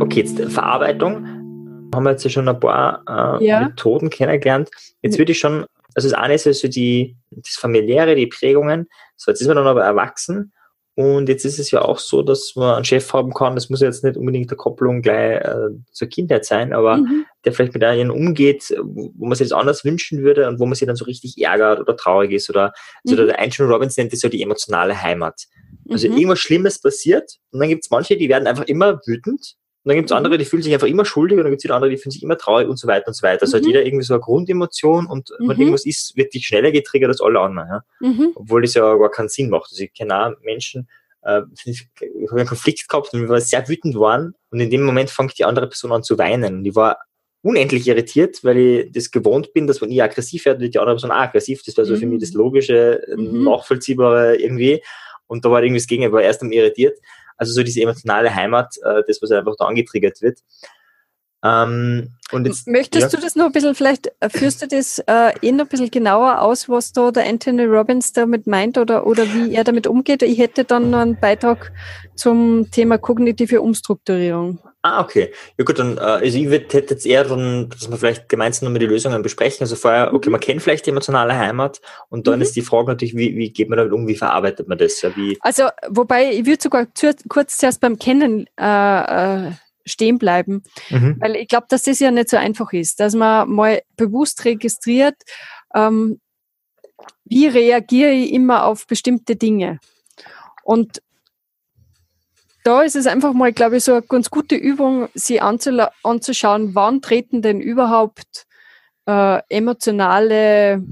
Okay, jetzt Verarbeitung. Haben wir jetzt ja schon ein paar äh, ja. Methoden kennengelernt. Jetzt würde ich schon, also das eine ist also die, das familiäre, die Prägungen. So, jetzt ist man dann aber erwachsen und jetzt ist es ja auch so, dass man einen Chef haben kann, das muss jetzt nicht unbedingt der Kopplung gleich äh, zur Kindheit sein, aber mhm. der vielleicht mit einem umgeht, wo man sich das anders wünschen würde und wo man sich dann so richtig ärgert oder traurig ist oder, also mhm. der Einstein Robbins nennt das ja die emotionale Heimat. Also mhm. irgendwas Schlimmes passiert und dann gibt es manche, die werden einfach immer wütend und dann gibt es andere, mhm. die fühlen sich einfach immer schuldig und dann gibt es wieder andere, die fühlen sich immer traurig und so weiter und so weiter. Also mhm. hat jeder irgendwie so eine Grundemotion und mhm. wenn irgendwas ist, wird dich schneller getriggert als alle anderen. Ja? Mhm. Obwohl das ja gar keinen Sinn macht. Also ich kenne auch Menschen, äh, ich habe einen Konflikt gehabt und wir waren sehr wütend waren und in dem Moment fängt die andere Person an zu weinen. Und ich war unendlich irritiert, weil ich das gewohnt bin, dass wenn ich aggressiv werde, wird die andere Person auch aggressiv. Das war so für mich das mhm. Logische, mhm. Nachvollziehbare irgendwie. Und da war irgendwie das Gegenteil, war erst einmal irritiert. Also so diese emotionale Heimat, äh, das, was einfach da angetriggert wird. Ähm, und jetzt, Möchtest ja. du das noch ein bisschen, vielleicht äh, führst du das äh, eh noch ein bisschen genauer aus, was da der Anthony Robbins damit meint oder, oder wie er damit umgeht? Ich hätte dann noch einen Beitrag zum Thema kognitive Umstrukturierung. Ah, okay. Ja gut, dann, äh, also ich würde hätte jetzt eher dann, dass wir vielleicht gemeinsam nochmal die Lösungen besprechen. Also vorher, okay, mhm. man kennt vielleicht die emotionale Heimat und dann mhm. ist die Frage natürlich, wie, wie geht man damit um, wie verarbeitet man das? Ja, wie also, wobei, ich würde sogar kurz zuerst beim Kennen äh, äh, stehen bleiben. Mhm. Weil ich glaube, dass das ja nicht so einfach ist, dass man mal bewusst registriert, ähm, wie reagiere ich immer auf bestimmte Dinge. Und da ist es einfach mal, glaube ich, so eine ganz gute Übung, sie anzuschauen, wann treten denn überhaupt äh, emotionale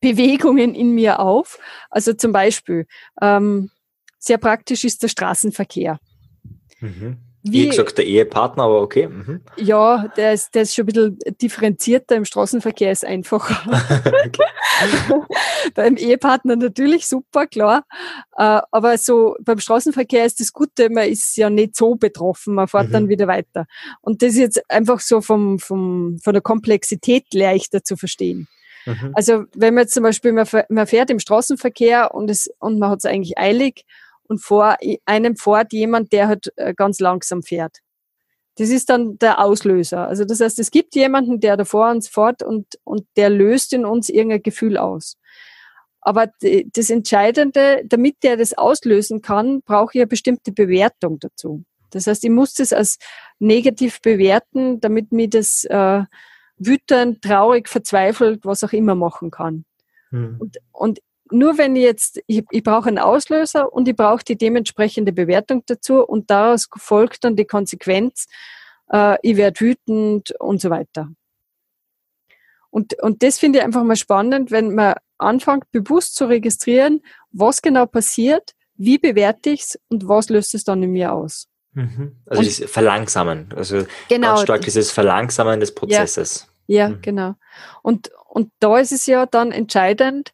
Bewegungen in mir auf. Also zum Beispiel, ähm, sehr praktisch ist der Straßenverkehr. Mhm. Wie, Wie gesagt, der Ehepartner, aber okay. Mhm. Ja, der ist, der ist schon ein bisschen differenzierter. Im Straßenverkehr ist einfacher. beim Ehepartner natürlich super, klar. Äh, aber so beim Straßenverkehr ist das Gute, man ist ja nicht so betroffen, man fährt mhm. dann wieder weiter. Und das ist jetzt einfach so vom, vom, von der Komplexität leichter zu verstehen. Mhm. Also wenn man jetzt zum Beispiel, man fährt im Straßenverkehr und, es, und man hat es eigentlich eilig und vor einem fährt jemand, der halt äh, ganz langsam fährt. Das ist dann der Auslöser. Also das heißt, es gibt jemanden, der da vor uns fährt und, und der löst in uns irgendein Gefühl aus. Aber das Entscheidende, damit der das auslösen kann, brauche ich eine bestimmte Bewertung dazu. Das heißt, ich muss das als negativ bewerten, damit mir das äh, wütend, traurig, verzweifelt, was auch immer machen kann. Hm. Und, und nur wenn ich jetzt, ich, ich brauche einen Auslöser und ich brauche die dementsprechende Bewertung dazu und daraus folgt dann die Konsequenz, äh, ich werde wütend und so weiter. Und, und das finde ich einfach mal spannend, wenn man anfängt, bewusst zu registrieren, was genau passiert, wie bewerte ich es und was löst es dann in mir aus. Mhm. Also und, das Verlangsamen, also genau, ganz stark dieses Verlangsamen des Prozesses. Ja, ja mhm. genau. Und, und da ist es ja dann entscheidend,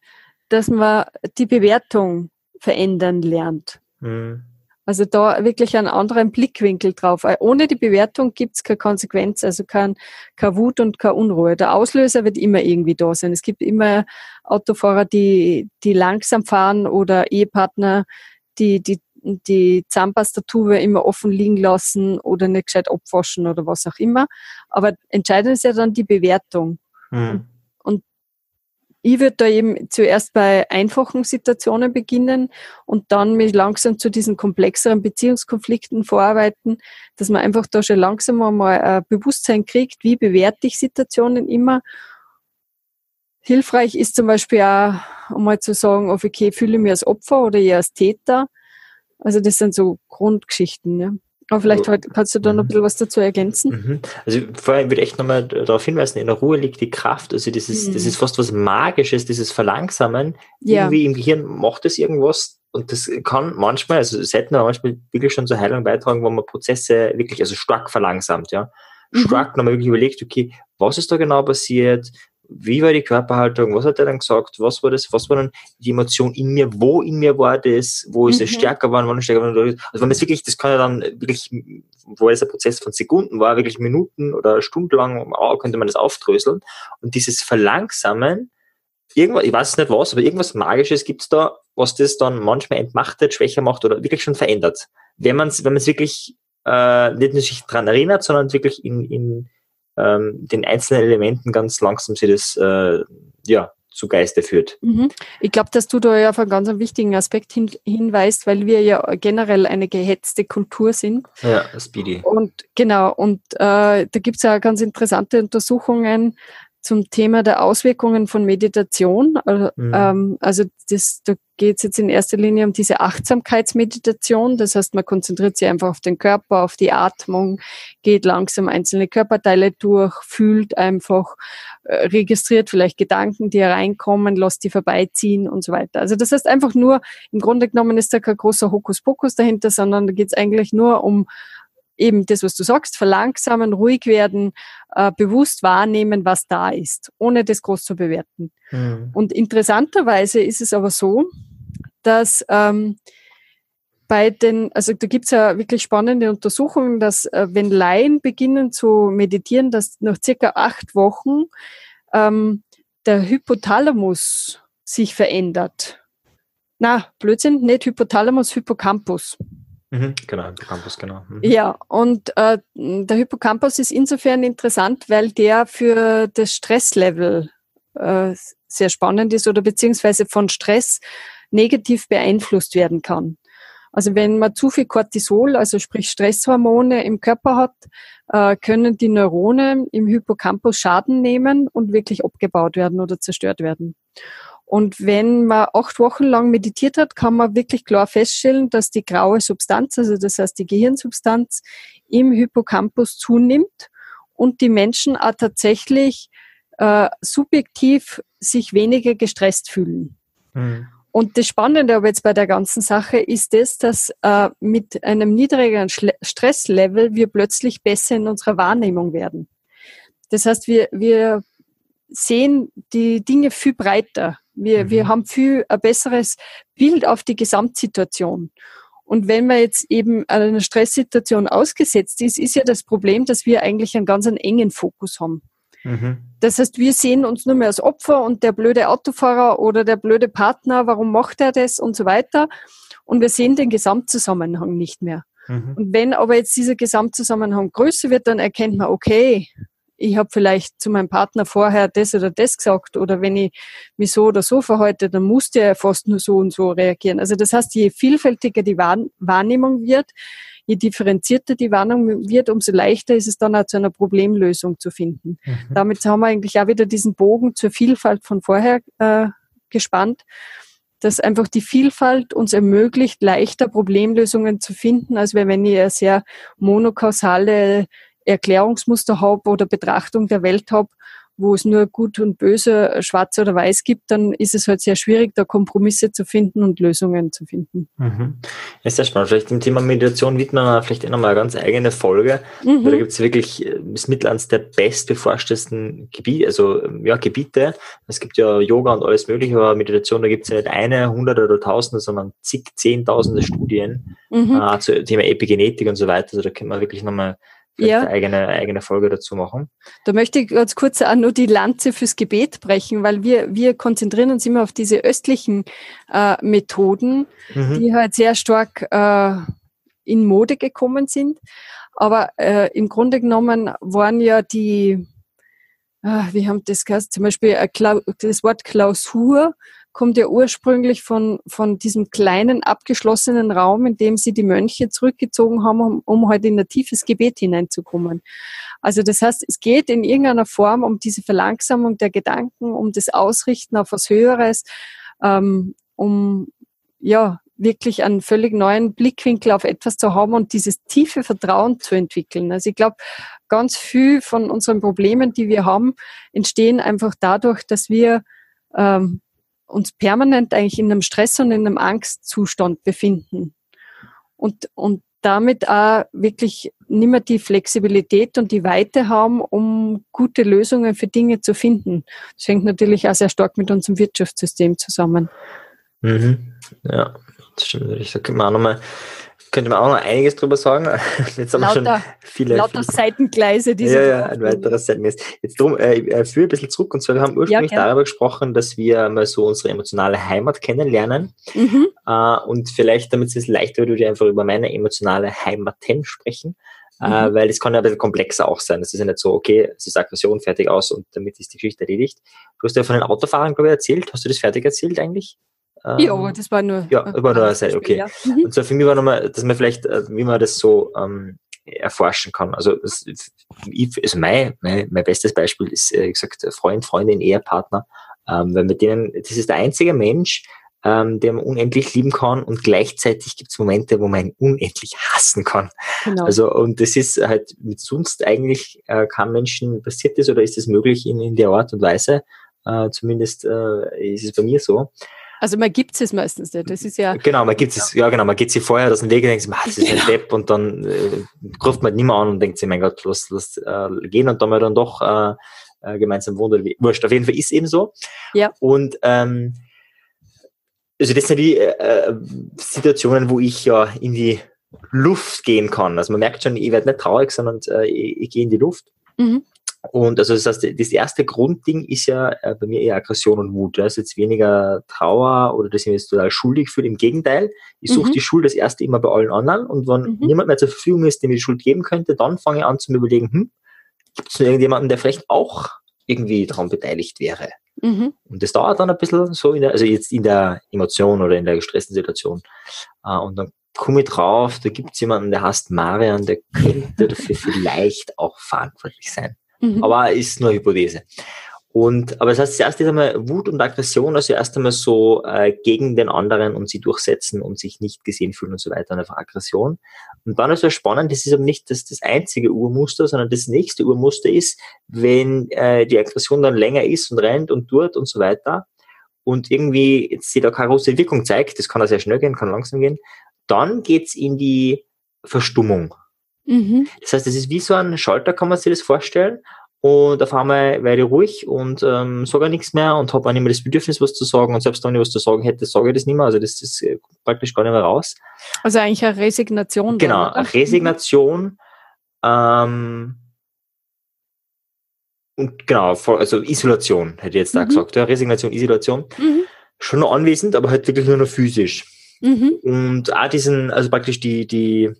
dass man die Bewertung verändern lernt. Mhm. Also da wirklich einen anderen Blickwinkel drauf. Ohne die Bewertung gibt es keine Konsequenz, also kein, kein Wut und keine Unruhe. Der Auslöser wird immer irgendwie da sein. Es gibt immer Autofahrer, die, die langsam fahren oder Ehepartner, die die, die Zahnpastatube immer offen liegen lassen oder nicht gescheit abwaschen oder was auch immer. Aber entscheidend ist ja dann die Bewertung. Mhm. Ich würde da eben zuerst bei einfachen Situationen beginnen und dann mich langsam zu diesen komplexeren Beziehungskonflikten vorarbeiten, dass man einfach da schon langsam einmal ein Bewusstsein kriegt, wie bewerte ich Situationen immer. Hilfreich ist zum Beispiel auch, um mal zu sagen, okay, fühle ich mich als Opfer oder eher als Täter. Also das sind so Grundgeschichten. Ja. Aber vielleicht heute kannst du da noch ein mhm. bisschen was dazu ergänzen. Mhm. Also vorher würde ich echt nochmal darauf hinweisen, in der Ruhe liegt die Kraft. Also das ist, mhm. das ist fast was Magisches, dieses Verlangsamen. Ja. Irgendwie im Gehirn macht es irgendwas und das kann manchmal, also es hätten manchmal wirklich schon zur Heilung beitragen, wo man Prozesse wirklich, also stark verlangsamt, ja. Mhm. Stark mhm. nochmal wirklich überlegt, okay, was ist da genau passiert? Wie war die Körperhaltung, was hat er dann gesagt, was war das, was war dann die Emotion in mir, wo in mir war das, wo ist mhm. es stärker geworden, wann ist stärker geworden, also wenn das wirklich, das kann ja dann wirklich, wo es ein Prozess von Sekunden war, wirklich Minuten oder stundenlang könnte man das aufdröseln und dieses Verlangsamen irgendwas, ich weiß nicht was, aber irgendwas Magisches gibt es da, was das dann manchmal entmachtet, schwächer macht oder wirklich schon verändert. Wenn man es wenn man's wirklich äh, nicht nur sich daran erinnert, sondern wirklich in, in ähm, den einzelnen Elementen ganz langsam sich das äh, ja, zu Geiste führt. Mhm. Ich glaube, dass du da ja auf einen ganz wichtigen Aspekt hin, hinweist, weil wir ja generell eine gehetzte Kultur sind. Ja, Speedy. Und genau, und äh, da gibt es ja ganz interessante Untersuchungen, zum Thema der Auswirkungen von Meditation. Also, mhm. Ähm, also das, da geht es jetzt in erster Linie um diese Achtsamkeitsmeditation. Das heißt, man konzentriert sich einfach auf den Körper, auf die Atmung, geht langsam einzelne Körperteile durch, fühlt einfach, äh, registriert vielleicht Gedanken, die hereinkommen, lässt die vorbeiziehen und so weiter. Also das heißt einfach nur, im Grunde genommen ist da kein großer Hokuspokus dahinter, sondern da geht es eigentlich nur um eben das, was du sagst, verlangsamen, ruhig werden, äh, bewusst wahrnehmen, was da ist, ohne das groß zu bewerten. Mhm. Und interessanterweise ist es aber so, dass ähm, bei den, also da gibt's ja wirklich spannende Untersuchungen, dass äh, wenn Laien beginnen zu meditieren, dass nach circa acht Wochen ähm, der Hypothalamus sich verändert. Na, Blödsinn, nicht Hypothalamus, Hippocampus. Mhm, genau, Hippocampus, genau. Mhm. Ja, und äh, der Hippocampus ist insofern interessant, weil der für das Stresslevel äh, sehr spannend ist oder beziehungsweise von Stress negativ beeinflusst werden kann. Also wenn man zu viel Cortisol, also sprich Stresshormone im Körper hat, äh, können die Neurone im Hippocampus Schaden nehmen und wirklich abgebaut werden oder zerstört werden. Und wenn man acht Wochen lang meditiert hat, kann man wirklich klar feststellen, dass die graue Substanz, also das heißt die Gehirnsubstanz, im Hippocampus zunimmt und die Menschen auch tatsächlich äh, subjektiv sich weniger gestresst fühlen. Mhm. Und das Spannende aber jetzt bei der ganzen Sache ist das, dass äh, mit einem niedrigeren Schle Stresslevel wir plötzlich besser in unserer Wahrnehmung werden. Das heißt, wir, wir sehen die Dinge viel breiter. Wir, mhm. wir haben viel ein besseres Bild auf die Gesamtsituation. Und wenn man jetzt eben einer Stresssituation ausgesetzt ist, ist ja das Problem, dass wir eigentlich einen ganz einen engen Fokus haben. Mhm. Das heißt, wir sehen uns nur mehr als Opfer und der blöde Autofahrer oder der blöde Partner, warum macht er das und so weiter. Und wir sehen den Gesamtzusammenhang nicht mehr. Mhm. Und wenn aber jetzt dieser Gesamtzusammenhang größer wird, dann erkennt man, okay, ich habe vielleicht zu meinem Partner vorher das oder das gesagt oder wenn ich mich so oder so verhalte, dann muss der fast nur so und so reagieren. Also das heißt, je vielfältiger die Wahrnehmung wird, je differenzierter die Wahrnehmung wird, umso leichter ist es dann auch zu einer Problemlösung zu finden. Mhm. Damit haben wir eigentlich auch wieder diesen Bogen zur Vielfalt von vorher äh, gespannt dass einfach die Vielfalt uns ermöglicht, leichter Problemlösungen zu finden, als wenn ich eine sehr monokausale Erklärungsmuster habe oder Betrachtung der Welt habe, wo es nur gut und böse, schwarz oder weiß gibt, dann ist es halt sehr schwierig, da Kompromisse zu finden und Lösungen zu finden. Mhm. Ja, sehr spannend. Vielleicht im Thema Meditation widmen wir vielleicht eh nochmal eine ganz eigene Folge. Mhm. Da gibt es wirklich, ist mit eines der bestbeforschtesten Gebiete, also ja, Gebiete. Es gibt ja Yoga und alles mögliche, aber Meditation, da gibt es ja nicht eine, hunderte oder tausende, sondern zig, zehntausende Studien mhm. äh, zu Thema Epigenetik und so weiter. Also da können wir wirklich nochmal ja. eine eigene, eigene Folge dazu machen. Da möchte ich ganz kurz auch nur die Lanze fürs Gebet brechen, weil wir, wir konzentrieren uns immer auf diese östlichen äh, Methoden, mhm. die halt sehr stark äh, in Mode gekommen sind. Aber äh, im Grunde genommen waren ja die, äh, wie haben das geheißen, zum Beispiel äh, das Wort Klausur kommt ja ursprünglich von, von diesem kleinen abgeschlossenen Raum, in dem sie die Mönche zurückgezogen haben, um, um halt in ein tiefes Gebet hineinzukommen. Also das heißt, es geht in irgendeiner Form um diese Verlangsamung der Gedanken, um das Ausrichten auf was Höheres, ähm, um ja wirklich einen völlig neuen Blickwinkel auf etwas zu haben und dieses tiefe Vertrauen zu entwickeln. Also ich glaube, ganz viel von unseren Problemen, die wir haben, entstehen einfach dadurch, dass wir ähm, uns permanent eigentlich in einem Stress und in einem Angstzustand befinden. Und, und damit auch wirklich nicht mehr die Flexibilität und die Weite haben, um gute Lösungen für Dinge zu finden. Das hängt natürlich auch sehr stark mit unserem Wirtschaftssystem zusammen. Mhm. Ja, das stimmt können wir auch nochmal könnte man auch noch einiges drüber sagen. Jetzt haben lauter, wir schon viele. Lauter viele, Seitengleise, diese. Ja, ja, ein weiteres Seitengleis. Jetzt drum, äh, ich führe ein bisschen zurück und zwar, wir haben ursprünglich ja, darüber gesprochen, dass wir mal so unsere emotionale Heimat kennenlernen. Mhm. Äh, und vielleicht, damit es leichter wird, würde ich einfach über meine emotionale Heimaten sprechen. Äh, mhm. Äh, weil es kann ja ein bisschen komplexer auch sein. Es ist ja nicht so, okay, es ist Aggression, fertig aus und damit ist die Geschichte erledigt. Du hast ja von den Autofahrern, glaube ich, erzählt. Hast du das fertig erzählt eigentlich? Ja, das war nur. Ja, war nur eine Seite, okay. Ja. Mhm. Und so für mich war nochmal, dass man vielleicht, äh, wie man das so ähm, erforschen kann. Also, das, ich, also mein, mein, mein bestes Beispiel ist, äh, wie gesagt, Freund, Freundin, Ehepartner. Ähm, weil mit denen, das ist der einzige Mensch, ähm, der man unendlich lieben kann und gleichzeitig gibt es Momente, wo man ihn unendlich hassen kann. Genau. Also und das ist halt mit sonst eigentlich äh, keinem Menschen passiert ist oder ist es möglich in, in der Art und Weise. Äh, zumindest äh, ist es bei mir so. Also man gibt es meistens nicht. Das ist ja. Genau, man gibt es, ja genau, man geht sich vorher aus dem Weg und denkt sich, das ist ein ja. Depp und dann äh, ruft man nicht mehr an und denkt sich, mein Gott, lass, lass äh, gehen und dann mal dann doch äh, äh, gemeinsam wohnen. Wurscht, auf jeden Fall ist eben so. Ja. Und ähm, also das sind die äh, Situationen, wo ich ja in die Luft gehen kann. Also man merkt schon, ich werde nicht traurig, sondern äh, ich, ich gehe in die Luft. Mhm. Und also das heißt, das erste Grundding ist ja äh, bei mir eher Aggression und Wut. Das ist jetzt weniger Trauer oder dass ich mich jetzt total schuldig fühle. Im Gegenteil, ich suche mhm. die Schuld das erste immer bei allen anderen und wenn mhm. niemand mehr zur Verfügung ist, dem ich die Schuld geben könnte, dann fange ich an zu überlegen, hm, gibt es noch irgendjemanden, der vielleicht auch irgendwie daran beteiligt wäre? Mhm. Und das dauert dann ein bisschen so, in der, also jetzt in der Emotion oder in der gestressten Situation. Uh, und dann komme ich drauf, da gibt es jemanden, der heißt Marian, der könnte dafür vielleicht auch verantwortlich sein. Mhm. Aber ist nur Hypothese. Und, aber das heißt, zuerst ist einmal Wut und Aggression, also erst einmal so äh, gegen den anderen und sie durchsetzen und sich nicht gesehen fühlen und so weiter, einfach Aggression. Und dann ist es spannend, das ist aber nicht das, das einzige Urmuster, sondern das nächste Urmuster ist, wenn äh, die Aggression dann länger ist und rennt und tut und so weiter und irgendwie jetzt sie da keine große Wirkung zeigt, das kann auch sehr schnell gehen, kann langsam gehen, dann geht's in die Verstummung. Mhm. Das heißt, es ist wie so ein Schalter, kann man sich das vorstellen. Und auf einmal werde ich ruhig und ähm, sage nichts mehr und habe auch nicht mehr das Bedürfnis, was zu sagen. Und selbst wenn ich was zu sagen hätte, sage ich das nicht mehr. Also das ist äh, praktisch gar nicht mehr raus. Also eigentlich eine Resignation. Genau, dann, eine Resignation. Ähm, und genau, also Isolation, hätte ich jetzt da mhm. gesagt. Ja, Resignation, Isolation. Mhm. Schon noch anwesend, aber halt wirklich nur noch physisch. Mhm. Und auch diesen, also praktisch die, die,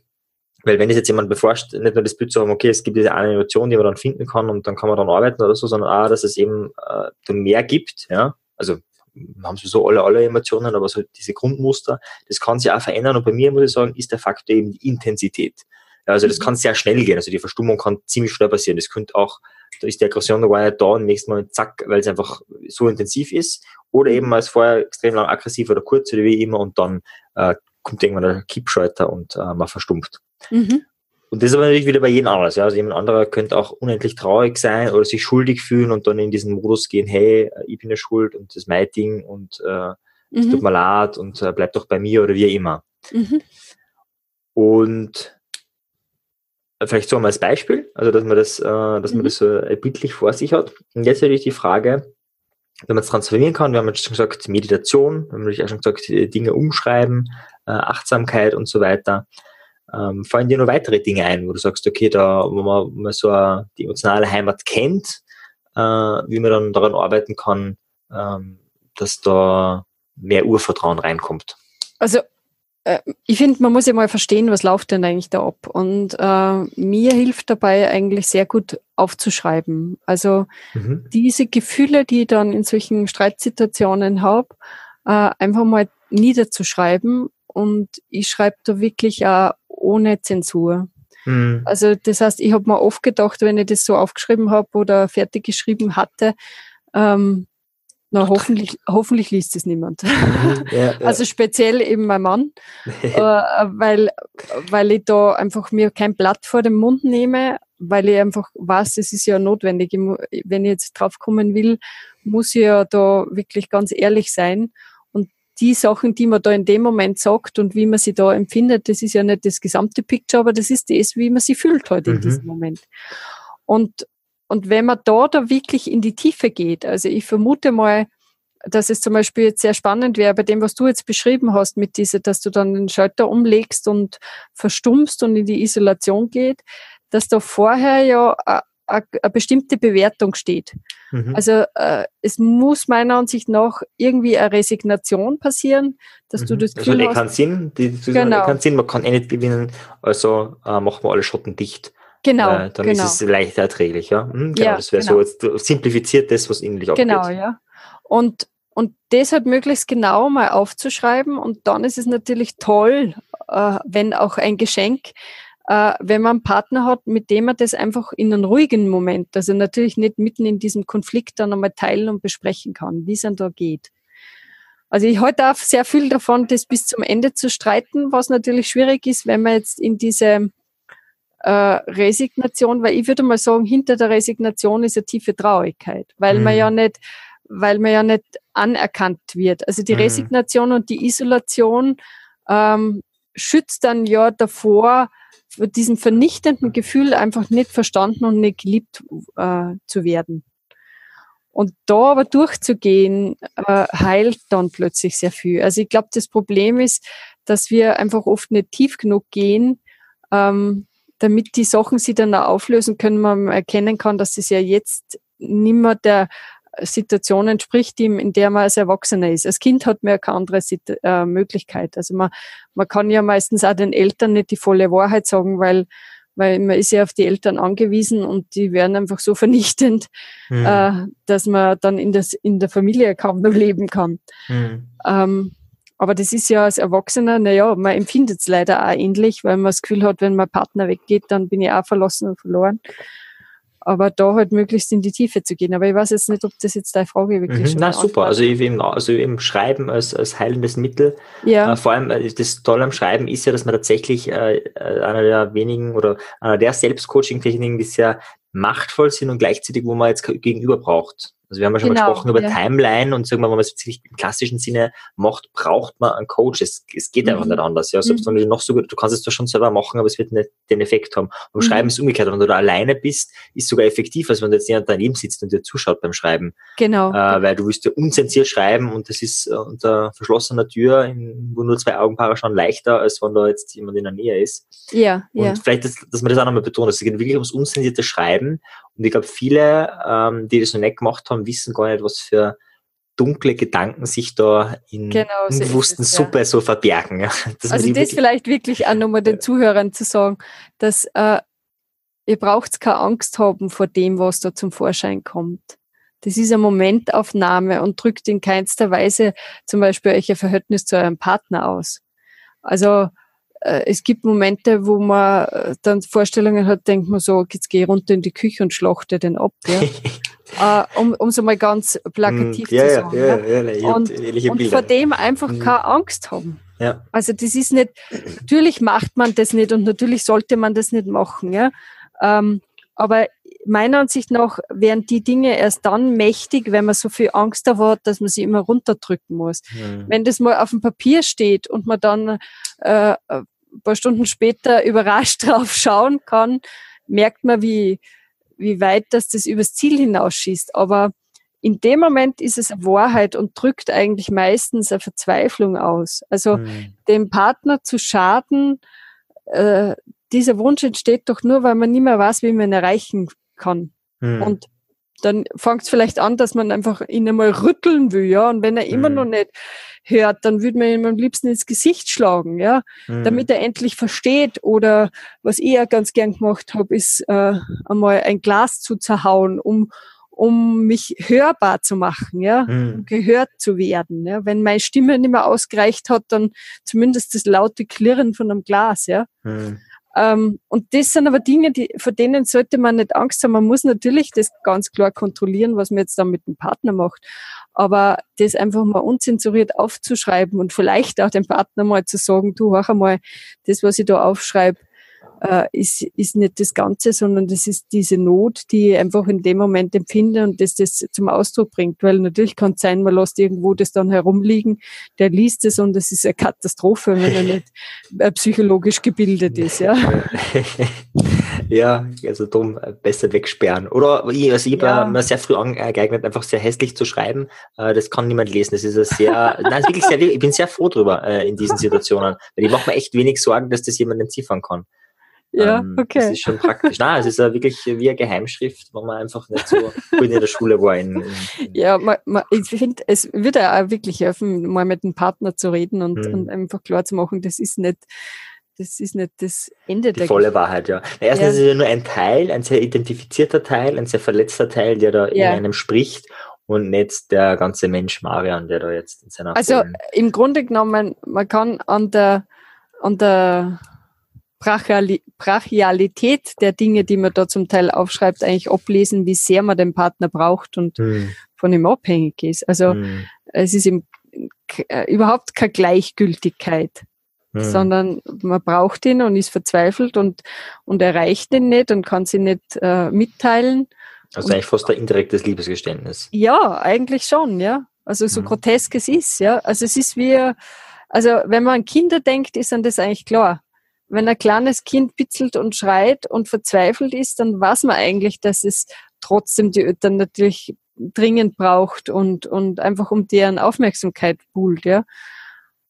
weil wenn es jetzt jemand beforscht, nicht nur das Bild zu haben, okay, es gibt diese eine Emotion, die man dann finden kann und dann kann man dann arbeiten oder so, sondern auch, dass es eben äh, mehr gibt, ja. Also haben sowieso alle, alle Emotionen, aber so diese Grundmuster, das kann sich auch verändern. Und bei mir, muss ich sagen, ist der Faktor eben die Intensität. Ja, also das mhm. kann sehr schnell gehen. Also die Verstummung kann ziemlich schnell passieren. Das könnte auch, da ist die Aggression noch gar nicht da und nächstes Mal zack, weil es einfach so intensiv ist. Oder eben als vorher extrem lang aggressiv oder kurz oder wie immer und dann äh, kommt irgendwann der Kippschalter und äh, man verstumpft. Mhm. Und das ist aber natürlich wieder bei jedem anders. Ja. Also jemand anderer könnte auch unendlich traurig sein oder sich schuldig fühlen und dann in diesen Modus gehen, hey, ich bin ja schuld und das ist mein Ding und äh, es mhm. tut mir leid und äh, bleib doch bei mir oder wie immer. Mhm. Und vielleicht so mal als Beispiel, also dass man das, äh, dass man mhm. das so bildlich vor sich hat. Und jetzt natürlich die Frage, wenn man es transformieren kann, wir haben jetzt schon gesagt, Meditation, wir haben natürlich auch schon gesagt, Dinge umschreiben, äh, Achtsamkeit und so weiter. Ähm, fallen dir noch weitere Dinge ein, wo du sagst, okay, da, wo man, wo man so eine, die emotionale Heimat kennt, äh, wie man dann daran arbeiten kann, ähm, dass da mehr Urvertrauen reinkommt? Also äh, ich finde, man muss ja mal verstehen, was läuft denn eigentlich da ab. Und äh, mir hilft dabei eigentlich sehr gut aufzuschreiben. Also mhm. diese Gefühle, die ich dann in solchen Streitsituationen habe, äh, einfach mal niederzuschreiben. Und ich schreibe da wirklich auch ohne Zensur. Mhm. Also das heißt, ich habe mir oft gedacht, wenn ich das so aufgeschrieben habe oder fertig geschrieben hatte, ähm, na, hoffentlich, hoffentlich liest es niemand. Ja, ja. Also speziell eben mein Mann, äh, weil, weil ich da einfach mir kein Blatt vor den Mund nehme, weil ich einfach weiß, es ist ja notwendig. Wenn ich jetzt draufkommen will, muss ich ja da wirklich ganz ehrlich sein die Sachen, die man da in dem Moment sagt und wie man sie da empfindet, das ist ja nicht das gesamte Picture, aber das ist das, wie man sie fühlt heute mhm. in diesem Moment. Und, und wenn man da da wirklich in die Tiefe geht, also ich vermute mal, dass es zum Beispiel jetzt sehr spannend wäre, bei dem, was du jetzt beschrieben hast, mit dieser, dass du dann den Schalter umlegst und verstummst und in die Isolation geht, dass da vorher ja eine bestimmte Bewertung steht. Mhm. Also äh, es muss meiner Ansicht nach irgendwie eine Resignation passieren, dass mhm. du das Gefühl also, hast. Keinen Sinn, die, die genau. keinen Sinn, man kann eh nicht gewinnen, also äh, machen wir alle Schotten dicht. Genau. Äh, dann genau. ist es leichter erträglich, ja. Mhm, genau, ja das wäre genau. so jetzt simplifiziert das, was innerlich auch Genau, ja. Und und deshalb möglichst genau mal aufzuschreiben. Und dann ist es natürlich toll, äh, wenn auch ein Geschenk, äh, wenn man einen Partner hat, mit dem man das einfach in einem ruhigen Moment, also natürlich nicht mitten in diesem Konflikt dann einmal teilen und besprechen kann, wie es dann da geht. Also ich halte auch sehr viel davon, das bis zum Ende zu streiten, was natürlich schwierig ist, wenn man jetzt in diese äh, Resignation, weil ich würde mal sagen, hinter der Resignation ist eine tiefe Traurigkeit, weil mhm. man ja nicht, weil man ja nicht anerkannt wird. Also die mhm. Resignation und die Isolation ähm, schützt dann ja davor, diesem vernichtenden Gefühl einfach nicht verstanden und nicht geliebt äh, zu werden. Und da aber durchzugehen, äh, heilt dann plötzlich sehr viel. Also ich glaube, das Problem ist, dass wir einfach oft nicht tief genug gehen, ähm, damit die Sachen sich dann auch auflösen können, man erkennen kann, dass es ja jetzt nimmer der Situation entspricht, in der man als Erwachsener ist. Als Kind hat man ja keine andere äh, Möglichkeit. Also man, man kann ja meistens auch den Eltern nicht die volle Wahrheit sagen, weil, weil man ist ja auf die Eltern angewiesen und die werden einfach so vernichtend, mhm. äh, dass man dann in, das, in der Familie kaum noch leben kann. Mhm. Ähm, aber das ist ja als Erwachsener, naja, man empfindet es leider auch ähnlich, weil man das Gefühl hat, wenn mein Partner weggeht, dann bin ich auch verlassen und verloren aber da halt möglichst in die Tiefe zu gehen. Aber ich weiß jetzt nicht, ob das jetzt deine Frage wirklich mhm, schon Na super, also eben, also eben Schreiben als, als heilendes Mittel. Ja. Äh, vor allem äh, das Tolle am Schreiben ist ja, dass man tatsächlich äh, äh einer der wenigen oder einer der Selbstcoaching-Techniken, die sehr machtvoll sind und gleichzeitig, wo man jetzt gegenüber braucht. Also wir haben ja schon genau, mal gesprochen über ja. Timeline und sagen wir, wenn man es wirklich im klassischen Sinne macht, braucht man einen Coach. Es, es geht mhm. einfach nicht anders. Ja, selbst mhm. wenn du noch so gut, du kannst es zwar schon selber machen, aber es wird nicht den Effekt haben. Beim mhm. Schreiben ist umgekehrt. Wenn du da alleine bist, ist sogar effektiv, als wenn du jetzt jemand daneben sitzt und dir zuschaut beim Schreiben. Genau. Äh, weil du willst ja unzensiert schreiben und das ist äh, unter verschlossener Tür, in, wo nur zwei Augenpaare schauen, leichter, als wenn da jetzt jemand in der Nähe ist. Ja, und ja. vielleicht, dass, dass man das auch nochmal betont, es geht wirklich ums unzensierte Schreiben. Und ich glaube, viele, ähm, die das noch nicht gemacht haben, wissen gar nicht, was für dunkle Gedanken sich da in genau, so unbewussten es, Suppe ja. so verbergen. also das vielleicht wirklich auch nochmal den Zuhörern zu sagen, dass äh, ihr braucht keine Angst haben vor dem, was da zum Vorschein kommt. Das ist eine Momentaufnahme und drückt in keinster Weise zum Beispiel euch ein Verhältnis zu eurem Partner aus. Also es gibt Momente, wo man äh, dann Vorstellungen hat, denkt man so, jetzt gehe ich runter in die Küche und schlachte den ab. Ja? uh, um, so mal ganz plakativ mm, ja, zu sagen. Ja, ja, ja, ja und, und vor dem einfach mhm. keine Angst haben. Ja. Also das ist nicht, natürlich macht man das nicht und natürlich sollte man das nicht machen. Ja? Ähm, aber meiner Ansicht nach wären die Dinge erst dann mächtig, wenn man so viel Angst davor hat, dass man sie immer runterdrücken muss. Mhm. Wenn das mal auf dem Papier steht und man dann äh, paar Stunden später überrascht drauf schauen kann, merkt man, wie, wie weit das das übers Ziel hinausschießt. Aber in dem Moment ist es eine Wahrheit und drückt eigentlich meistens eine Verzweiflung aus. Also mhm. dem Partner zu schaden, äh, dieser Wunsch entsteht doch nur, weil man nicht mehr weiß, wie man ihn erreichen kann. Mhm. Und dann fängt es vielleicht an, dass man einfach ihn einmal rütteln will, ja. Und wenn er immer mhm. noch nicht hört, dann würde man ihm am liebsten ins Gesicht schlagen, ja, mhm. damit er endlich versteht. Oder was ich ja ganz gern gemacht habe, ist äh, einmal ein Glas zu zerhauen, um um mich hörbar zu machen, ja, mhm. um gehört zu werden. Ja. Wenn meine Stimme nicht mehr ausgereicht hat, dann zumindest das laute Klirren von einem Glas, ja. Mhm. Ähm, und das sind aber Dinge, die, vor denen sollte man nicht Angst haben. Man muss natürlich das ganz klar kontrollieren, was man jetzt dann mit dem Partner macht. Aber das einfach mal unzensuriert aufzuschreiben und vielleicht auch dem Partner mal zu sagen, du, hör einmal, das, was ich da aufschreibe, äh, ist, ist nicht das Ganze, sondern das ist diese Not, die ich einfach in dem Moment empfinde und das das zum Ausdruck bringt. Weil natürlich kann es sein, man lässt irgendwo das dann herumliegen, der liest es und es ist eine Katastrophe, wenn er nicht äh, psychologisch gebildet ist. Ja, Ja, also darum äh, besser wegsperren. Oder ich, also ich ja. mir sehr früh angeeignet, einfach sehr hässlich zu schreiben. Äh, das kann niemand lesen. Das ist sehr, nein, wirklich sehr, ich bin sehr froh drüber äh, in diesen Situationen. Weil ich mache mir echt wenig Sorgen, dass das jemand entziffern kann. Ja, ähm, okay. Das ist schon praktisch. Nein, es ist ja wirklich wie eine Geheimschrift, wo man einfach nicht so gut in der Schule war. In, in, ja, man, man, ich finde, es würde auch wirklich helfen, mal mit dem Partner zu reden und, hm. und einfach klar zu machen, das ist nicht das ist nicht das Ende Die der volle Geschichte. Wahrheit, ja. Erstens ja. ist es ja nur ein Teil, ein sehr identifizierter Teil, ein sehr verletzter Teil, der da ja. in einem spricht und nicht der ganze Mensch Marian, der da jetzt in seiner Also im Grunde genommen, man kann an der, an der Brachialität der Dinge, die man da zum Teil aufschreibt, eigentlich ablesen, wie sehr man den Partner braucht und hm. von ihm abhängig ist. Also hm. es ist im, äh, überhaupt keine Gleichgültigkeit, hm. sondern man braucht ihn und ist verzweifelt und, und erreicht ihn nicht und kann sie nicht äh, mitteilen. Also und, eigentlich fast ein indirektes Liebesgeständnis. Ja, eigentlich schon, ja. Also so hm. grotesk es ist, ja. Also es ist wie, also wenn man an Kinder denkt, ist dann das eigentlich klar wenn ein kleines Kind bitzelt und schreit und verzweifelt ist, dann weiß man eigentlich, dass es trotzdem die Eltern natürlich dringend braucht und, und einfach um deren Aufmerksamkeit buhlt, ja.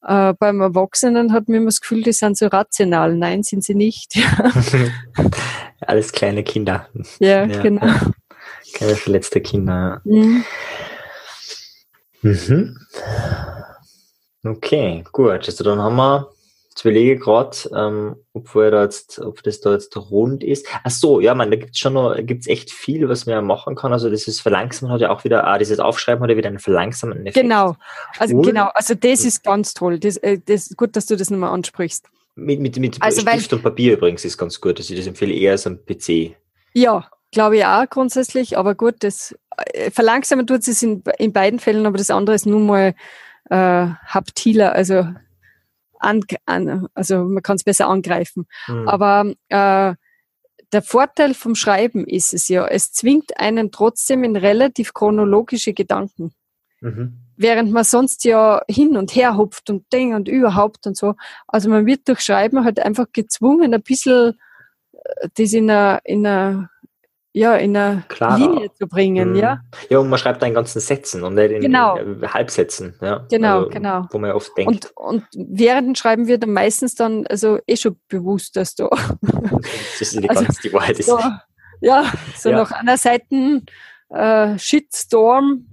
Äh, beim Erwachsenen hat man immer das Gefühl, die sind so rational. Nein, sind sie nicht. Alles kleine Kinder. Ja, ja. genau. Keine verletzte Kinder. Mhm. Mhm. Okay, gut. Also dann haben wir Jetzt überlege ich gerade, ähm, ob, da jetzt, ob das da jetzt rund ist. Ach so, ja, man, da gibt's schon noch, gibt's echt viel, was man ja machen kann. Also dieses Verlangsamen hat ja auch wieder, ah, dieses Aufschreiben hat ja wieder einen verlangsamenden Effekt. Genau, also cool. genau, also das ist ganz toll. Das, äh, das ist gut, dass du das nochmal ansprichst. Mit, mit, mit also Stift weil, und Papier übrigens ist ganz gut. Also ich das empfehle eher als am PC. Ja, glaube ich auch grundsätzlich, aber gut, das äh, verlangsamen tut es in, in beiden Fällen, aber das andere ist nun mal äh, haptiler, also an, an also man kann es besser angreifen. Mhm. Aber äh, der Vorteil vom Schreiben ist es ja, es zwingt einen trotzdem in relativ chronologische Gedanken. Mhm. Während man sonst ja hin und her hupft und Ding und überhaupt und so. Also man wird durch Schreiben halt einfach gezwungen, ein bisschen äh, das in einer, in einer ja, in eine Klarer. Linie zu bringen, mhm. ja. Ja, und man schreibt da in ganzen Sätzen und nicht in, genau. Halbsätzen, ja. Genau, also, genau. Wo man oft denkt. Und, und während Schreiben wird dann meistens dann, also eh schon bewusst, dass du. das ist die, also, ganz, die Wahrheit ist. So, ja, so ja. nach einer Seite äh, Shitstorm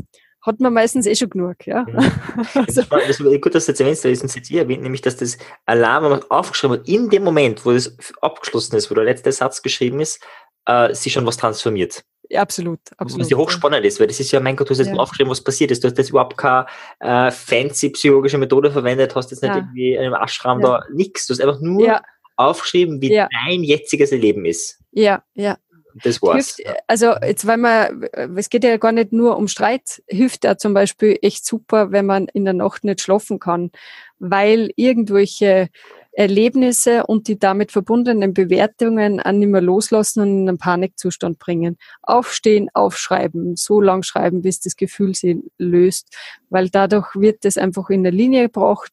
hat man meistens eh schon genug. Ja. Mhm. also. Das ist gut, dass du jetzt erwähnst, da ist uns jetzt erwähnt, nämlich, dass das Alarm, wenn man aufgeschrieben hat, in dem Moment, wo das abgeschlossen ist, wo der letzte Satz geschrieben ist, äh, sich schon was transformiert. Ja, absolut, absolut. Was ja hochspannend ist, weil das ist ja, mein Gott, du hast jetzt ja. aufgeschrieben, was passiert ist. Du hast jetzt überhaupt keine äh, fancy psychologische Methode verwendet, hast jetzt nicht ja. irgendwie in einem Ashram ja. da nichts. Du hast einfach nur aufgeschrieben, wie dein jetziges Leben ist. Ja, ja. Das war's. Hilft, also jetzt, weil man, es geht ja gar nicht nur um Streit, hilft ja zum Beispiel echt super, wenn man in der Nacht nicht schlafen kann, weil irgendwelche Erlebnisse und die damit verbundenen Bewertungen an nicht mehr loslassen und in einen Panikzustand bringen. Aufstehen, aufschreiben, so lang schreiben, bis das Gefühl sie löst, weil dadurch wird es einfach in der Linie gebracht.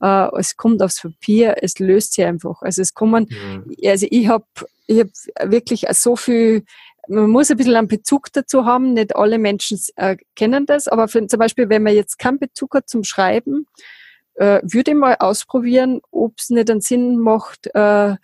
Äh, es kommt aufs Papier, es löst sie einfach. Also es kommen, mhm. also ich habe ich hab wirklich so viel man muss ein bisschen einen Bezug dazu haben. Nicht alle Menschen äh, kennen das, aber für, zum Beispiel, wenn man jetzt keinen Bezug hat zum Schreiben, äh, würde mal ausprobieren, ob es nicht einen Sinn macht, äh,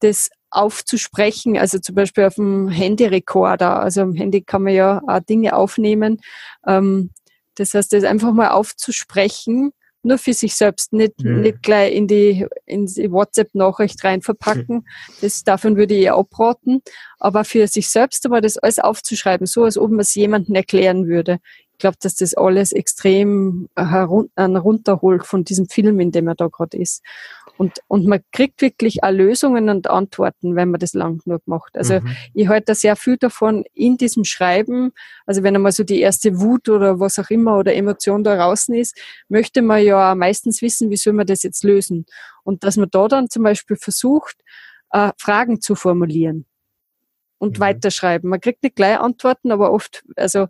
das aufzusprechen, also zum Beispiel auf dem Handyrekorder. Also am Handy kann man ja auch Dinge aufnehmen. Ähm, das heißt, das einfach mal aufzusprechen, nur für sich selbst, nicht, mhm. nicht gleich in die, in die WhatsApp-Nachricht rein verpacken. Mhm. Das, davon würde ich abraten. Aber für sich selbst aber das alles aufzuschreiben, so als ob man es jemandem erklären würde. Ich glaube, dass das alles extrem herunterholt von diesem Film, in dem er da gerade ist. Und, und man kriegt wirklich auch Lösungen und Antworten, wenn man das lang genug macht. Also mhm. ich halte da sehr viel davon in diesem Schreiben. Also wenn einmal so die erste Wut oder was auch immer oder Emotion da draußen ist, möchte man ja meistens wissen, wie soll man das jetzt lösen. Und dass man da dann zum Beispiel versucht, äh, Fragen zu formulieren und mhm. weiterschreiben. Man kriegt nicht gleich Antworten, aber oft, also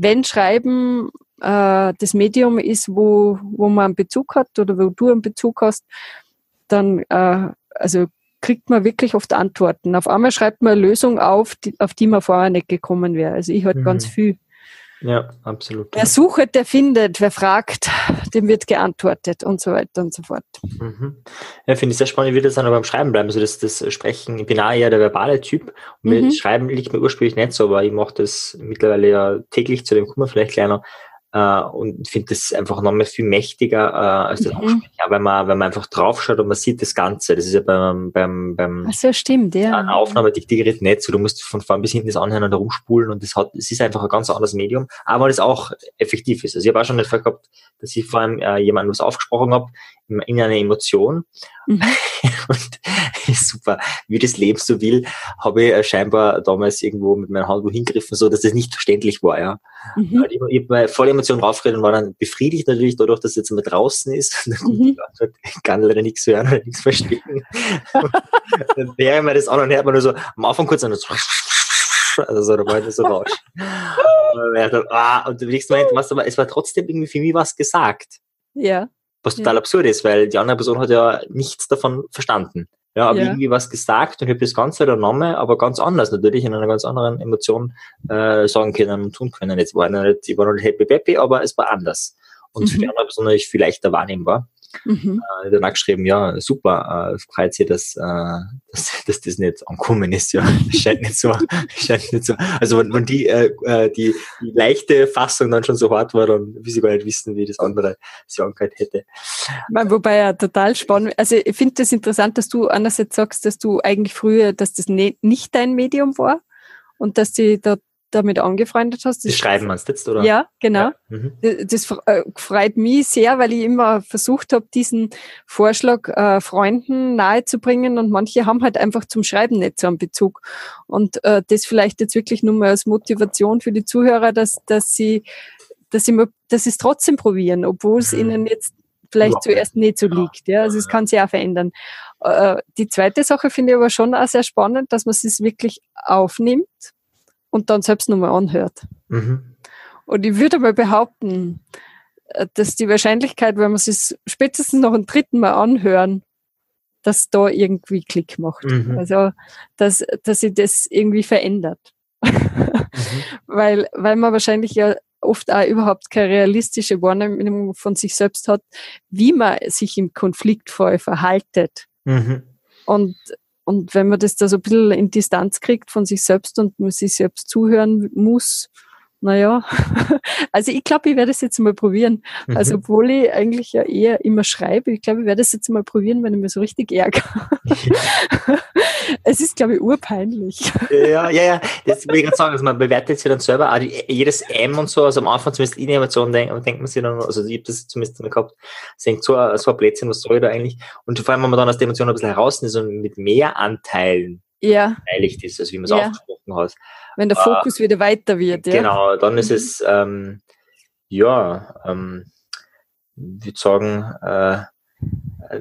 wenn Schreiben äh, das Medium ist, wo, wo man einen Bezug hat oder wo du einen Bezug hast, dann äh, also kriegt man wirklich oft Antworten. Auf einmal schreibt man eine Lösung auf, die, auf die man vorher nicht gekommen wäre. Also ich halt mhm. ganz viel. Ja, absolut. Wer sucht, der findet, wer fragt, dem wird geantwortet und so weiter und so fort. Mhm. Ja, finde ich sehr spannend, wie das dann aber beim Schreiben bleiben. Also das, das Sprechen, ich bin auch eher der verbale Typ. Und mhm. Schreiben liegt mir ursprünglich nicht so, aber ich mache das mittlerweile ja täglich, zu dem kommen wir vielleicht kleiner. Uh, und finde das einfach nochmal viel mächtiger uh, als das mhm. Aussprechen, ja, wenn man, wenn man einfach draufschaut und man sieht das Ganze. Das ist ja beim, beim, beim Ach so, stimmt, ja. Eine Aufnahme Gerät nicht so. Du musst von vorn bis hinten das anhören und herumspulen und das hat, es ist einfach ein ganz anderes Medium, aber das auch effektiv ist. Also ich habe auch schon den Fall gehabt, dass ich vor allem äh, jemandem was aufgesprochen habe in einer Emotion. Mhm. und super, wie das Leben so will, habe ich äh, scheinbar damals irgendwo mit meiner Hand wohin gegriffen, so dass das nicht verständlich war. Ja. Mhm. Ich, ich habe meine volle Emotion raufgeredet und war dann befriedigt natürlich dadurch, dass es jetzt mal draußen ist. Mhm. ich kann leider nichts hören oder nichts verstehen. dann wäre mir das an und hört man nur so am Anfang kurz an so also so, da war das so Rausch. und, ah, und du nächsten Moment, was aber, es war trotzdem irgendwie für mich was gesagt. Ja. Was total ja. absurd ist, weil die andere Person hat ja nichts davon verstanden. Ja, habe ja. irgendwie was gesagt und habe das Ganze übernommen, aber ganz anders natürlich, in einer ganz anderen Emotion äh, sagen können und tun können. Jetzt war ich nicht, ich war noch nicht happy peppy, aber es war anders. Und mhm. für die mhm. andere Person natürlich viel leichter wahrnehmbar. Mhm. Äh, danach geschrieben, ja, super, äh, freut sich, dass, äh, dass, dass das nicht angekommen ist, ja. scheint nicht so, scheint nicht so. Also wenn, wenn die, äh, äh, die, die leichte Fassung dann schon so hart war, dann will sie gar nicht wissen, wie das andere sie angehört hätte. Wobei ja total spannend, also ich finde das interessant, dass du einerseits sagst, dass du eigentlich früher, dass das ne, nicht dein Medium war und dass die da damit angefreundet hast. Das, das Schreiben meinst du jetzt, oder? Ja, genau. Ja. Mhm. Das äh, freut mich sehr, weil ich immer versucht habe, diesen Vorschlag äh, Freunden nahezubringen und manche haben halt einfach zum Schreiben nicht so einen Bezug. Und äh, das vielleicht jetzt wirklich nur mal als Motivation für die Zuhörer, dass, dass sie, dass sie, dass sie es trotzdem probieren, obwohl es mhm. ihnen jetzt vielleicht ja. zuerst nicht so liegt. Ja, also es kann sich auch verändern. Äh, die zweite Sache finde ich aber schon auch sehr spannend, dass man es wirklich aufnimmt und dann selbst nochmal anhört. Mhm. Und ich würde mal behaupten, äh, dass die Wahrscheinlichkeit, wenn man es spätestens noch ein dritten Mal anhören, dass da irgendwie Klick macht. Mhm. Also, dass, dass sich das irgendwie verändert. Mhm. weil, weil man wahrscheinlich ja oft auch überhaupt keine realistische Wahrnehmung von sich selbst hat, wie man sich im Konfliktfall verhaltet. Mhm. Und und wenn man das da so ein bisschen in Distanz kriegt von sich selbst und man sich selbst zuhören muss, naja, also ich glaube, ich werde es jetzt mal probieren. Mhm. Also obwohl ich eigentlich ja eher immer schreibe, ich glaube, ich werde es jetzt mal probieren, wenn ich mir so richtig ärgere. Ja. es ist, glaube ich, urpeinlich. Ja, ja, ja, das will ich gerade sagen, also man bewertet sich dann selber, auch jedes M und so, also am Anfang zumindest in Emotionen denkt, denkt man sich dann, also ich habe das zumindest immer gehabt, denkt so, so ein Plätzchen, was soll ich da eigentlich? Und vor allem, wenn man dann aus der Emotion ein bisschen heraus ist und mit mehr Anteilen ja. beteiligt ist, also wie man es ja. ausgesprochen hat. Wenn der Fokus äh, wieder weiter wird, ja. Genau, dann ist mhm. es, ähm, ja, ähm, ich würde sagen, äh,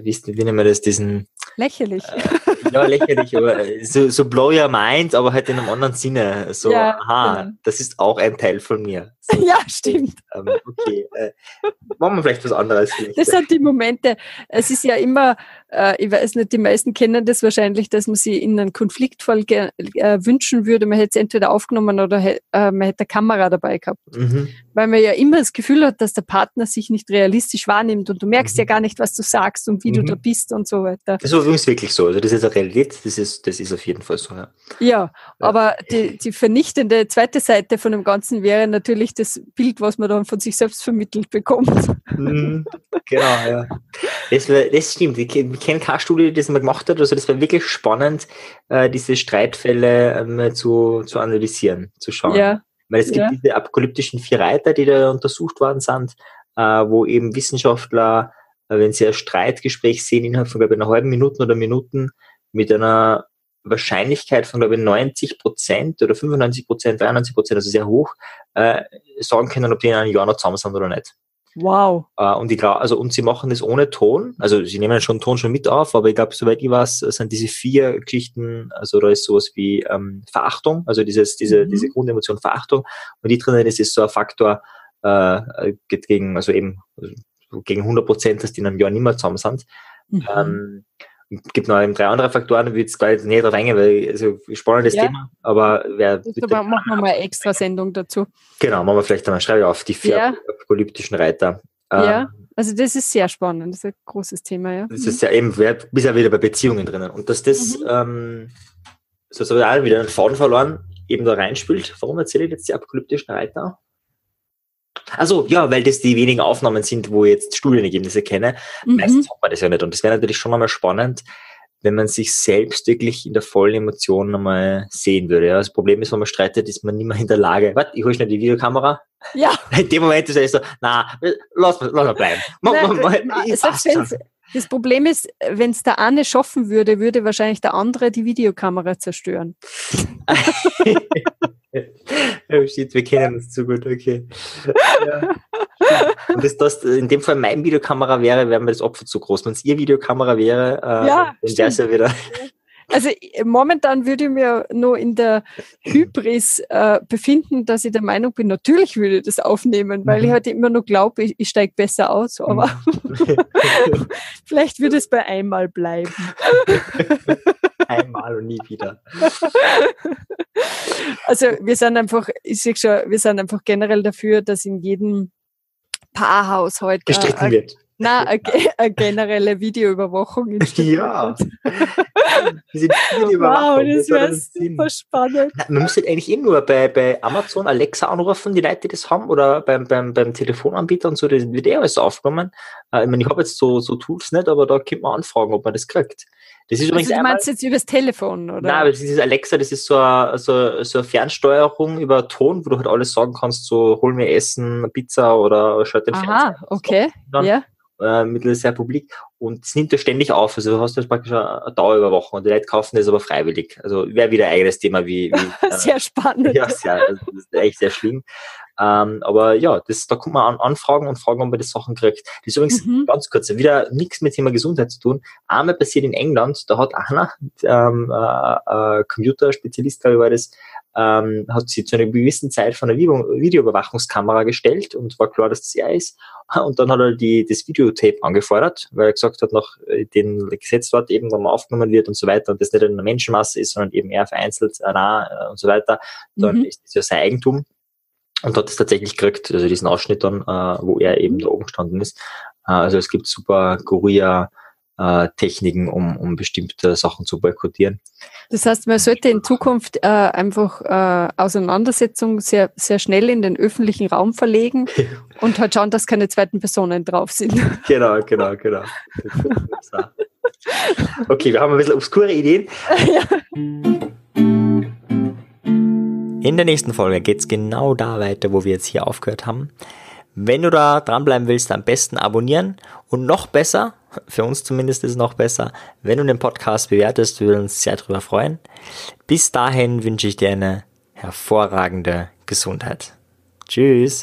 wie, wie nennen wir das, diesen... Lächerlich. Äh, ja, lächerlich, aber so, so blow your mind, aber halt in einem anderen Sinne. So, ja, aha, genau. das ist auch ein Teil von mir. Ja, stimmt. Ähm, okay, äh, machen wir vielleicht was anderes. Vielleicht. Das sind die Momente. Es ist ja immer, äh, ich weiß nicht, die meisten kennen das wahrscheinlich, dass man sie in einen Konfliktfall äh, wünschen würde, man hätte es entweder aufgenommen oder äh, man hätte eine Kamera dabei gehabt. Mhm. Weil man ja immer das Gefühl hat, dass der Partner sich nicht realistisch wahrnimmt und du merkst mhm. ja gar nicht, was du sagst und wie mhm. du da bist und so weiter. Das ist übrigens wirklich so. Also das ist eine Realität, das ist, das ist auf jeden Fall so. Ja, ja aber die, die vernichtende zweite Seite von dem Ganzen wäre natürlich das Bild, was man dann von sich selbst vermittelt bekommt. Mhm, genau, ja. Das, das stimmt. Ich, ich kenne keine Studie, die das mal gemacht hat. Also das war wirklich spannend, äh, diese Streitfälle ähm, zu, zu analysieren, zu schauen. Ja. Weil es gibt ja. diese apokalyptischen vier Reiter, die da untersucht worden sind, äh, wo eben Wissenschaftler, äh, wenn sie ein Streitgespräch sehen, innerhalb von, glaube ich, einer halben Minute oder Minuten mit einer Wahrscheinlichkeit von, glaube ich, 90 Prozent oder 95 Prozent, 93 Prozent, also sehr hoch, äh, sagen können, ob die in einem Jahr noch zusammen sind oder nicht. Wow. Äh, und ich glaube, also, und sie machen das ohne Ton. Also, sie nehmen schon Ton schon mit auf, aber ich glaube, soweit ich weiß, sind diese vier Geschichten, also da ist sowas wie ähm, Verachtung, also dieses, diese, mhm. diese Grundemotion Verachtung. Und die drinnen ist, ist so ein Faktor, äh, geht gegen, also eben, gegen 100 Prozent, dass die in einem Jahr nicht mehr zusammen sind. Mhm. Ähm, gibt noch drei andere Faktoren, wie jetzt gleich näher drauf eingehen, weil also spannendes ja. Thema, aber wer. Aber machen wir mal eine extra Sendung dazu. Genau, machen wir vielleicht einmal, schreibe ich auf, die vier ja. apokalyptischen Reiter. Ja, ähm, also das ist sehr spannend, das ist ein großes Thema, ja. Das ist ja eben, wir bist ja wieder bei Beziehungen drinnen. Und dass das, mhm. ähm, so habe ich auch wieder einen Faden verloren, eben da reinspielt. Warum erzähle ich jetzt die apokalyptischen Reiter? Also ja, weil das die wenigen Aufnahmen sind, wo ich jetzt Studienergebnisse kenne. Mhm. Meistens hat man das ja nicht. Und das wäre natürlich schon einmal spannend, wenn man sich selbst wirklich in der vollen Emotion einmal sehen würde. Ja, das Problem ist, wenn man streitet, ist man nicht mehr in der Lage. Warte, ich hole schnell die Videokamera. Ja. In dem Moment ist er so, na, lass, lass mal bleiben. Nein, das Problem ist, wenn es der eine schaffen würde, würde wahrscheinlich der andere die Videokamera zerstören. oh shit, wir kennen uns zu gut, okay. Ja. Und das, das in dem Fall mein Videokamera wäre, wäre mir das Opfer zu groß. Wenn es ihr Videokamera wäre, äh, ja, dann wäre es ja wieder. Also momentan würde ich mir nur in der Hybris äh, befinden, dass ich der Meinung bin, natürlich würde ich das aufnehmen, weil ich mhm. halt immer nur glaube, ich, ich steige besser aus, aber mhm. vielleicht würde es bei einmal bleiben. einmal und nie wieder. Also wir sind einfach, ich sehe schon, wir sind einfach generell dafür, dass in jedem Paarhaushalt gestritten äh, wird. Na, generelle Videoüberwachung. ja. Diese wow, das wäre super spannend. Na, man müsste eigentlich eh nur bei, bei Amazon Alexa anrufen, die Leute, die das haben, oder beim, beim, beim Telefonanbieter und so, das wird eh alles aufgenommen. Äh, ich meine, ich habe jetzt so, so Tools nicht, aber da könnte man anfragen, ob man das kriegt. Das ist übrigens also, du meinst jetzt übers Telefon, oder? Nein, aber das ist Alexa, das ist so eine, so, so eine Fernsteuerung über Ton, wo du halt alles sagen kannst, so hol mir Essen, Pizza oder schalt den Aha, Fernseher. okay, ja äh, mittels der Republik und es nimmt ja ständig auf. Also du hast jetzt praktisch eine Dauerüberwachung und die Leute kaufen das aber freiwillig. Also wäre wieder ein eigenes Thema wie. wie äh, sehr spannend. Ja, sehr, also das ist echt sehr schlimm. Ähm, aber ja, das, da kommt man an, anfragen und fragen, ob man die Sachen kriegt. Das ist übrigens mhm. ganz kurz, wieder nichts mit Thema Gesundheit zu tun. Einmal passiert in England, da hat einer, ähm, äh, äh, Computerspezialist, glaube ich, war das, ähm, hat sie zu einer gewissen Zeit von einer Video Videoüberwachungskamera gestellt und war klar, dass das er ist. Und dann hat er die, das Videotape angefordert, weil er gesagt hat, nach äh, den Gesetz dort eben, wenn man aufgenommen wird und so weiter und das nicht in einer Menschenmasse ist, sondern eben eher vereinzelt äh, nah äh, und so weiter, dann mhm. ist das ja sein Eigentum. Und hat es tatsächlich gekriegt, also diesen Ausschnitt dann, äh, wo er eben da oben gestanden ist. Äh, also es gibt super Guerilla äh, Techniken, um, um bestimmte Sachen zu boykottieren. Das heißt, man sollte in Zukunft äh, einfach äh, Auseinandersetzungen sehr, sehr schnell in den öffentlichen Raum verlegen und halt schauen, dass keine zweiten Personen drauf sind. Genau, genau, genau. Okay, wir haben ein bisschen obskure Ideen. Ja. In der nächsten Folge geht es genau da weiter, wo wir jetzt hier aufgehört haben. Wenn du da dranbleiben willst, am besten abonnieren und noch besser, für uns zumindest ist es noch besser, wenn du den Podcast bewertest, wir würden uns sehr darüber freuen. Bis dahin wünsche ich dir eine hervorragende Gesundheit. Tschüss.